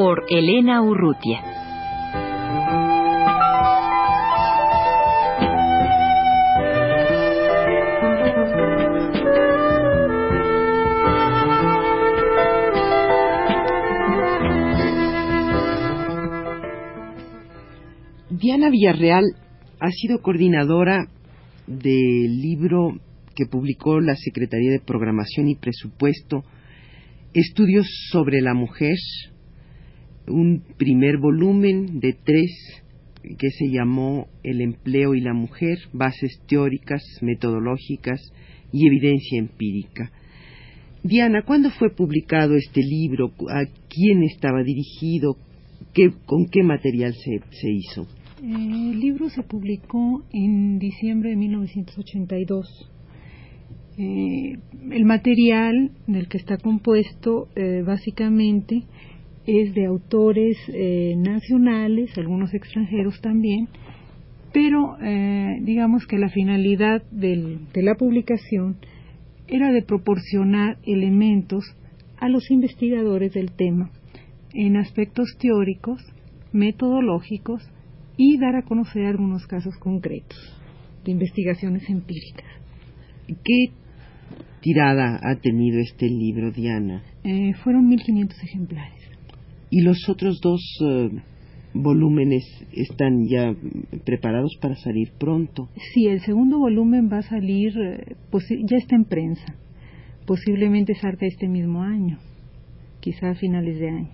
Por Elena Urrutia. Diana Villarreal ha sido coordinadora del libro que publicó la Secretaría de Programación y Presupuesto, Estudios sobre la Mujer, un primer volumen de tres que se llamó El empleo y la mujer, bases teóricas, metodológicas y evidencia empírica. Diana, ¿cuándo fue publicado este libro? ¿A quién estaba dirigido? ¿Con qué material se hizo? el libro se publicó en diciembre de 1982. Eh, el material del que está compuesto eh, básicamente es de autores eh, nacionales, algunos extranjeros también, pero digamos que la finalidad de la publicación era de proporcionar elementos a los investigadores del tema en aspectos teóricos, metodológicos y dar a conocer algunos casos concretos de investigaciones empíricas. ¿Qué tirada ha tenido este libro, Diana? Eh, fueron 1.500 ejemplares. ¿Y los otros dos eh, volúmenes están ya preparados para salir pronto? Sí, el segundo volumen va a salir, eh, ya está en prensa. Posiblemente salga este mismo año, quizá a finales de año.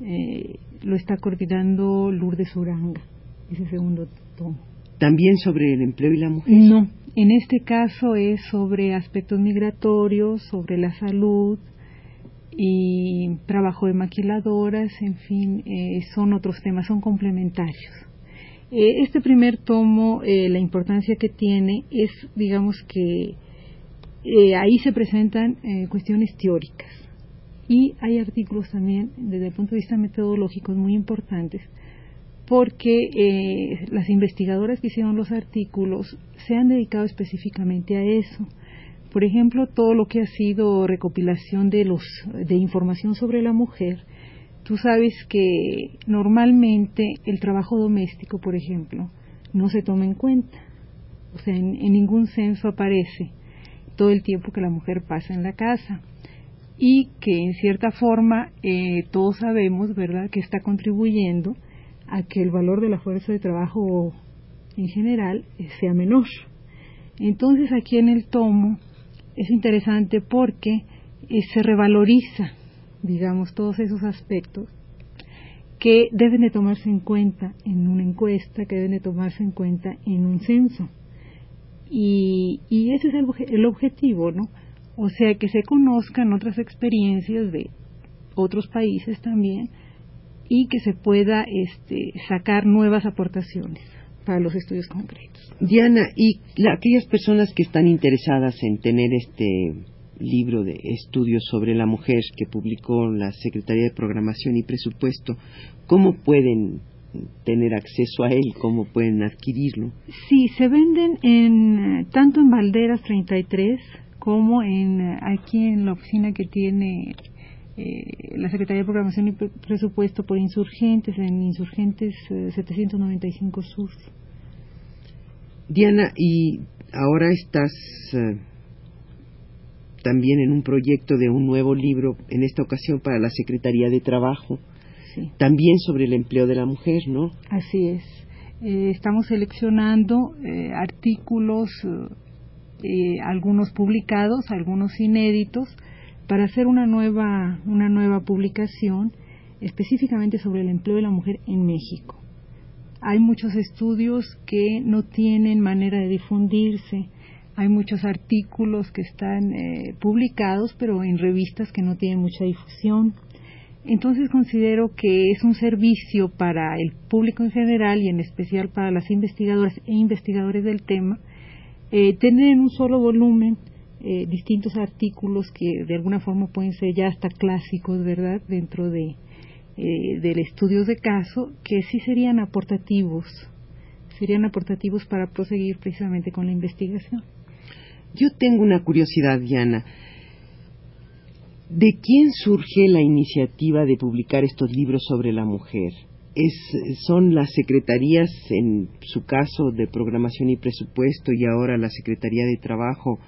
Eh, lo está coordinando Lourdes Uranga, ese segundo tomo. ¿También sobre el empleo y la mujer? No, en este caso es sobre aspectos migratorios, sobre la salud y trabajo de maquiladoras, en fin, eh, son otros temas, son complementarios. Eh, este primer tomo, la importancia que tiene es, digamos que ahí se presentan cuestiones teóricas y hay artículos también desde el punto de vista metodológico muy importantes porque eh, las investigadoras que hicieron los artículos se han dedicado específicamente a eso. Por ejemplo, todo lo que ha sido recopilación de, los, de información sobre la mujer, tú sabes que normalmente el trabajo doméstico, por ejemplo, no se toma en cuenta. O sea, en ningún censo aparece todo el tiempo que la mujer pasa en la casa y que en cierta forma eh, todos sabemos, ¿verdad?, que está contribuyendo a que el valor de la fuerza de trabajo en general sea menor. Entonces aquí en el tomo es interesante porque eh, se revaloriza, digamos, todos esos aspectos que deben de tomarse en cuenta en una encuesta, que deben de tomarse en cuenta en un censo. Y, y ese es el, el objetivo, ¿no? O sea, que se conozcan otras experiencias de otros países también y que se pueda este, sacar nuevas aportaciones para los estudios concretos. Diana, y aquellas personas que están interesadas en tener este libro de estudios sobre la mujer que publicó la Secretaría de Programación y Presupuesto, ¿cómo pueden tener acceso a él? ¿Cómo pueden adquirirlo? Sí, se venden en tanto en Valderas 33 como en aquí en la oficina que tiene eh, la Secretaría de Programación y Presupuesto por Insurgentes, en Insurgentes 795 eh, Sur. Diana, y ahora estás eh, también en un proyecto de un nuevo libro, en esta ocasión para la Secretaría de Trabajo, también sobre el empleo de la mujer, ¿no? Así es. estamos seleccionando artículos eh, algunos publicados, algunos inéditos, para hacer una nueva, una nueva publicación específicamente sobre el empleo de la mujer en México. Hay muchos estudios que no tienen manera de difundirse, hay muchos artículos que están eh, publicados, pero en revistas que no tienen mucha difusión. Entonces considero que es un servicio para el público en general y en especial para las investigadoras e investigadores del tema eh, tener en un solo volumen eh, distintos artículos que de alguna forma pueden ser ya hasta clásicos, ¿verdad?, dentro de, eh, del estudio de caso, que sí serían aportativos, serían aportativos para proseguir precisamente con la investigación. Yo tengo una curiosidad, Diana. ¿De quién surge la iniciativa de publicar estos libros sobre la mujer? Es, son las secretarías, en su caso, de programación y presupuesto y ahora la Secretaría de Trabajo,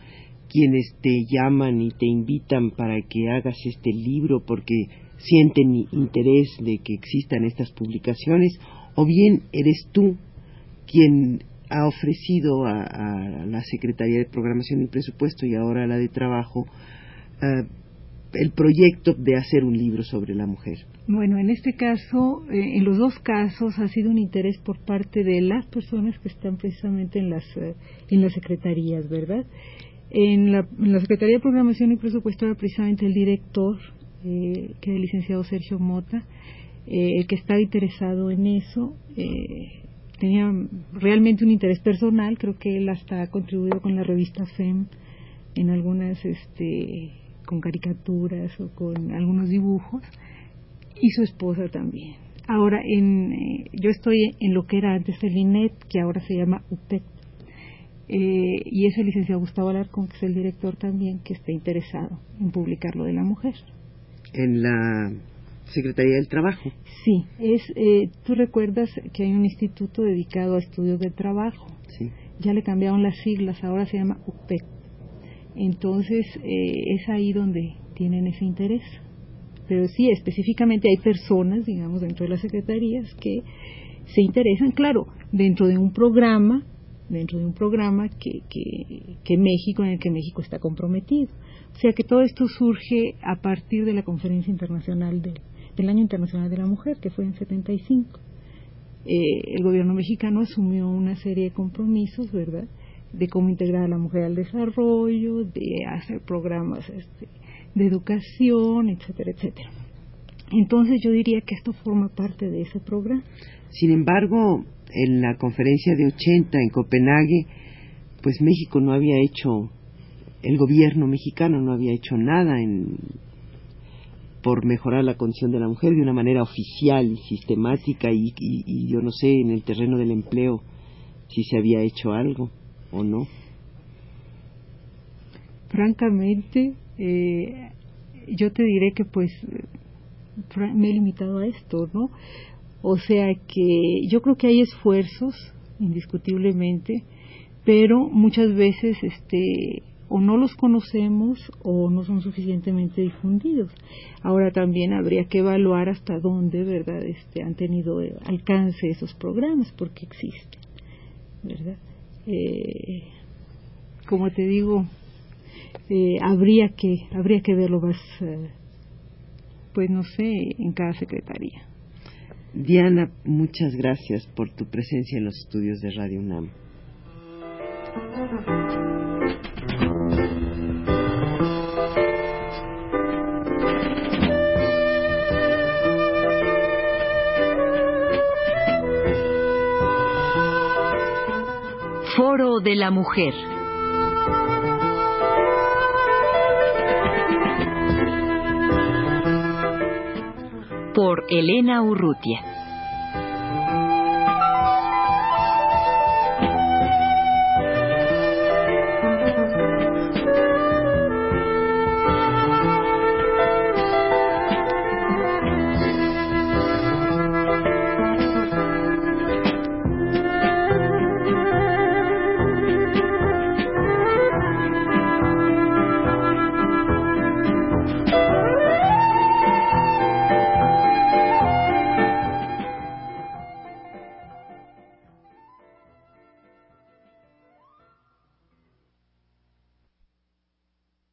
quienes te llaman y te invitan para que hagas este libro porque sienten interés de que existan estas publicaciones, o bien eres tú quien ha ofrecido a, la Secretaría de Programación y Presupuesto y ahora a la de Trabajo eh, el proyecto de hacer un libro sobre la mujer. Bueno, en este caso, eh, en los dos casos ha sido un interés por parte de las personas que están precisamente en las, eh, en las secretarías, ¿verdad? En la, Secretaría de Programación y Presupuesto era precisamente el director, que es el licenciado Sergio Mota, el que estaba interesado en eso tenía realmente un interés personal, creo que él hasta ha contribuido con la revista FEM en algunas, este, con caricaturas o con algunos dibujos, y su esposa también. Ahora, en, eh, yo estoy en lo que era antes el INET, que ahora se llama UPEC, eh, y es el licenciado Gustavo Alarcón, que es el director también, que está interesado en publicar lo de la mujer. En la Secretaría del Trabajo. Sí, es, eh, tú recuerdas que hay un instituto dedicado a estudios del trabajo. Sí. Ya le cambiaron las siglas, ahora se llama UPEC. Entonces, eh, es ahí donde tienen ese interés. Pero sí, específicamente hay personas, digamos, dentro de las secretarías que se interesan, claro, dentro de un programa, dentro de un programa que, que, que México, en el que México está comprometido. O sea que todo esto surge a partir de la Conferencia Internacional del del Año Internacional de la Mujer, que fue en 75. Eh, el gobierno mexicano asumió una serie de compromisos, ¿verdad?, de cómo integrar a la mujer al desarrollo, de hacer programas este, de educación, etcétera, etcétera. Entonces yo diría que esto forma parte de ese programa. Sin embargo, en la conferencia de 80 en Copenhague, pues México no había hecho, el gobierno mexicano no había hecho nada en por mejorar la condición de la mujer de una manera oficial y sistemática y, yo no sé en el terreno del empleo si se había hecho algo o no. Francamente, eh, yo te diré que pues me he limitado a esto, ¿no? O sea que yo creo que hay esfuerzos, indiscutiblemente, pero muchas veces este o no los conocemos o no son suficientemente difundidos. Ahora también habría que evaluar hasta dónde, ¿verdad?, este, han tenido alcance esos programas, porque existen, ¿verdad? Eh, como te digo, eh, habría que habría que verlo más, eh, pues no sé, en cada secretaría. Diana, muchas gracias por tu presencia en los estudios de Radio UNAM. Foro de la Mujer. Por Elena Urrutia.